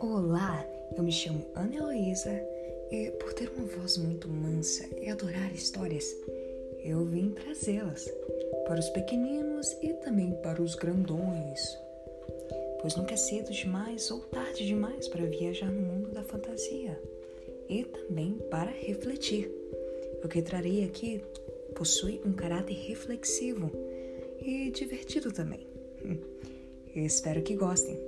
Olá, eu me chamo Ana Heloísa e por ter uma voz muito mansa e adorar histórias, eu vim trazê-las para os pequeninos e também para os grandões. Pois nunca é cedo demais ou tarde demais para viajar no mundo da fantasia e também para refletir. O que trarei aqui possui um caráter reflexivo e divertido também. espero que gostem.